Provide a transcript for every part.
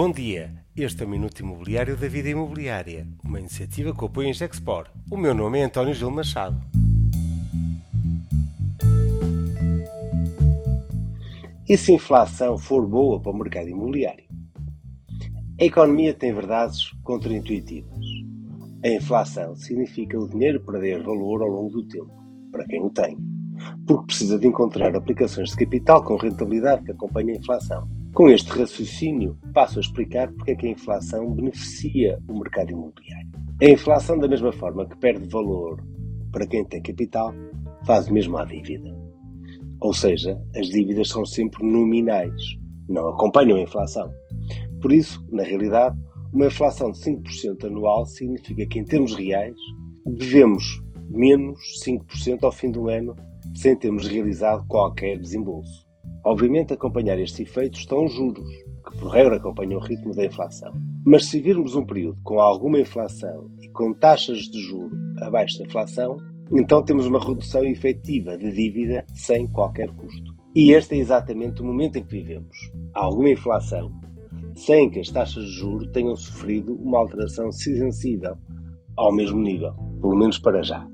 Bom dia, este é o Minuto Imobiliário da Vida Imobiliária, uma iniciativa que apoia em Gexpor. O meu nome é António Gil Machado. E se a inflação for boa para o mercado imobiliário? A economia tem verdades contraintuitivas. A inflação significa o dinheiro perder valor ao longo do tempo, para quem o tem, porque precisa de encontrar aplicações de capital com rentabilidade que acompanhem a inflação. Com este raciocínio, passo a explicar porque é que a inflação beneficia o mercado imobiliário. A inflação, da mesma forma que perde valor para quem tem capital, faz o mesmo à dívida. Ou seja, as dívidas são sempre nominais, não acompanham a inflação. Por isso, na realidade, uma inflação de 5% anual significa que, em termos reais, devemos menos 5% ao fim do ano sem termos realizado qualquer desembolso. Obviamente, acompanhar estes efeitos estão os juros, que por regra acompanham o ritmo da inflação. Mas se virmos um período com alguma inflação e com taxas de juro abaixo da inflação, então temos uma redução efetiva de dívida sem qualquer custo. E este é exatamente o momento em que vivemos. Há alguma inflação, sem que as taxas de juro tenham sofrido uma alteração sensível ao mesmo nível, pelo menos para já.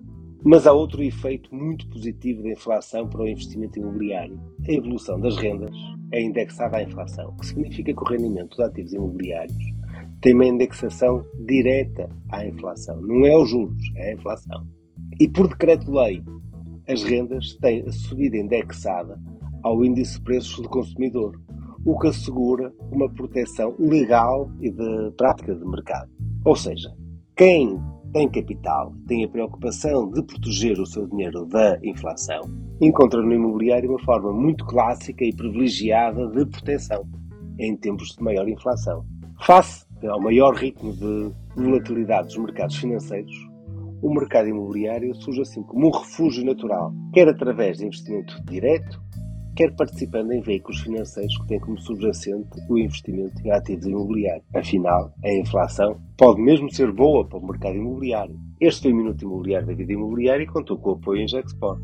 Mas há outro efeito muito positivo da inflação para o investimento imobiliário. A evolução das rendas é indexada à inflação, o que significa que o rendimento dos ativos imobiliários tem uma indexação direta à inflação. Não é os juros, é a inflação. E por decreto-lei, as rendas têm a subida indexada ao índice de preços do consumidor, o que assegura uma proteção legal e de prática de mercado. Ou seja, quem tem capital, tem a preocupação de proteger o seu dinheiro da inflação, encontra no imobiliário uma forma muito clássica e privilegiada de proteção em tempos de maior inflação. Face ao maior ritmo de volatilidade dos mercados financeiros, o mercado imobiliário surge assim como um refúgio natural, quer através de investimento direto, quer participando em veículos financeiros que têm como subjacente o investimento em ativos imobiliários. Afinal, a inflação pode mesmo ser boa para o mercado imobiliário. Este foi o Minuto Imobiliário da Vida Imobiliária e contou com o apoio em Gexport.